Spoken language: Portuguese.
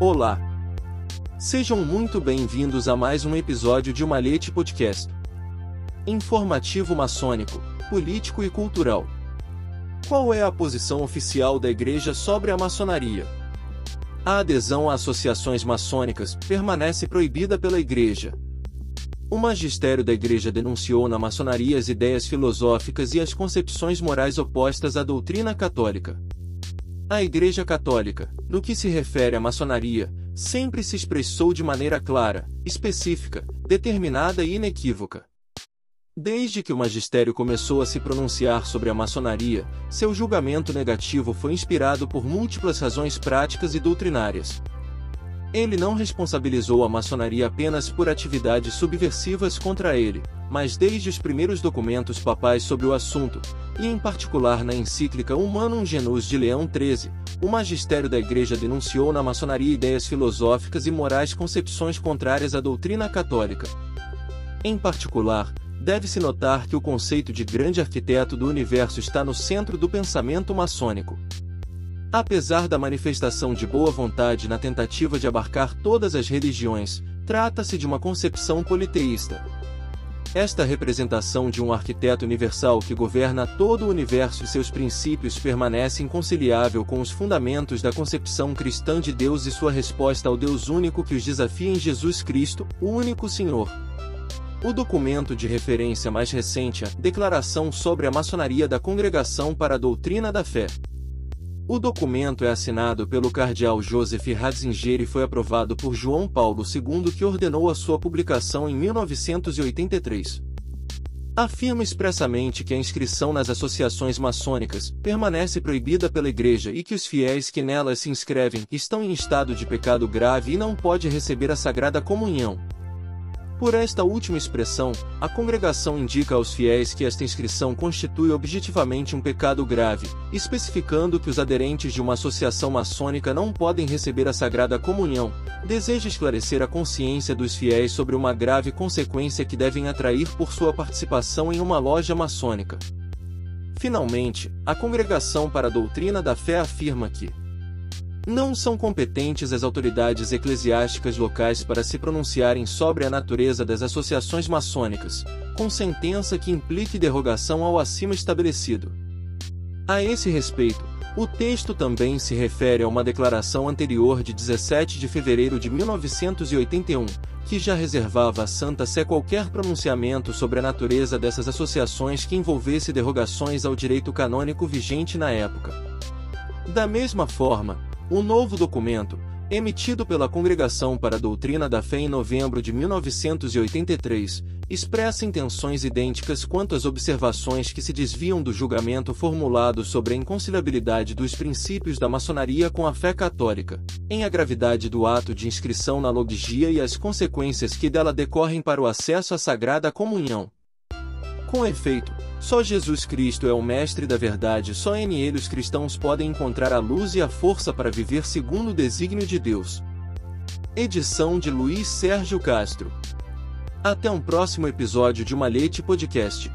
Olá! Sejam muito bem-vindos a mais um episódio de Malhete Podcast. Informativo maçônico, político e cultural. Qual é a posição oficial da Igreja sobre a maçonaria? A adesão a associações maçônicas permanece proibida pela Igreja. O magistério da Igreja denunciou na maçonaria as ideias filosóficas e as concepções morais opostas à doutrina católica. A Igreja Católica, no que se refere à maçonaria, sempre se expressou de maneira clara, específica, determinada e inequívoca. Desde que o magistério começou a se pronunciar sobre a maçonaria, seu julgamento negativo foi inspirado por múltiplas razões práticas e doutrinárias. Ele não responsabilizou a maçonaria apenas por atividades subversivas contra ele, mas desde os primeiros documentos papais sobre o assunto, e em particular na encíclica Humanum Genus de Leão XIII, o magistério da Igreja denunciou na maçonaria ideias filosóficas e morais concepções contrárias à doutrina católica. Em particular, deve-se notar que o conceito de grande arquiteto do universo está no centro do pensamento maçônico. Apesar da manifestação de boa vontade na tentativa de abarcar todas as religiões, trata-se de uma concepção politeísta. Esta representação de um arquiteto universal que governa todo o universo e seus princípios permanece inconciliável com os fundamentos da concepção cristã de Deus e sua resposta ao Deus único que os desafia em Jesus Cristo, o único Senhor. O documento de referência mais recente é Declaração sobre a Maçonaria da Congregação para a Doutrina da Fé. O documento é assinado pelo cardeal Joseph Ratzinger e foi aprovado por João Paulo II que ordenou a sua publicação em 1983. Afirma expressamente que a inscrição nas associações maçônicas permanece proibida pela Igreja e que os fiéis que nelas se inscrevem estão em estado de pecado grave e não pode receber a Sagrada Comunhão. Por esta última expressão, a congregação indica aos fiéis que esta inscrição constitui objetivamente um pecado grave, especificando que os aderentes de uma associação maçônica não podem receber a Sagrada Comunhão, deseja esclarecer a consciência dos fiéis sobre uma grave consequência que devem atrair por sua participação em uma loja maçônica. Finalmente, a Congregação para a Doutrina da Fé afirma que não são competentes as autoridades eclesiásticas locais para se pronunciarem sobre a natureza das associações maçônicas, com sentença que implique derrogação ao acima estabelecido. A esse respeito, o texto também se refere a uma declaração anterior de 17 de fevereiro de 1981, que já reservava à Santa Sé qualquer pronunciamento sobre a natureza dessas associações que envolvesse derrogações ao direito canônico vigente na época. Da mesma forma, o novo documento, emitido pela Congregação para a Doutrina da Fé em novembro de 1983, expressa intenções idênticas quanto às observações que se desviam do julgamento formulado sobre a inconciliabilidade dos princípios da maçonaria com a fé católica, em a gravidade do ato de inscrição na logia e as consequências que dela decorrem para o acesso à Sagrada Comunhão. Com efeito, só Jesus Cristo é o mestre da verdade, só em ele os cristãos podem encontrar a luz e a força para viver segundo o desígnio de Deus. Edição de Luiz Sérgio Castro. Até um próximo episódio de Malhete Podcast.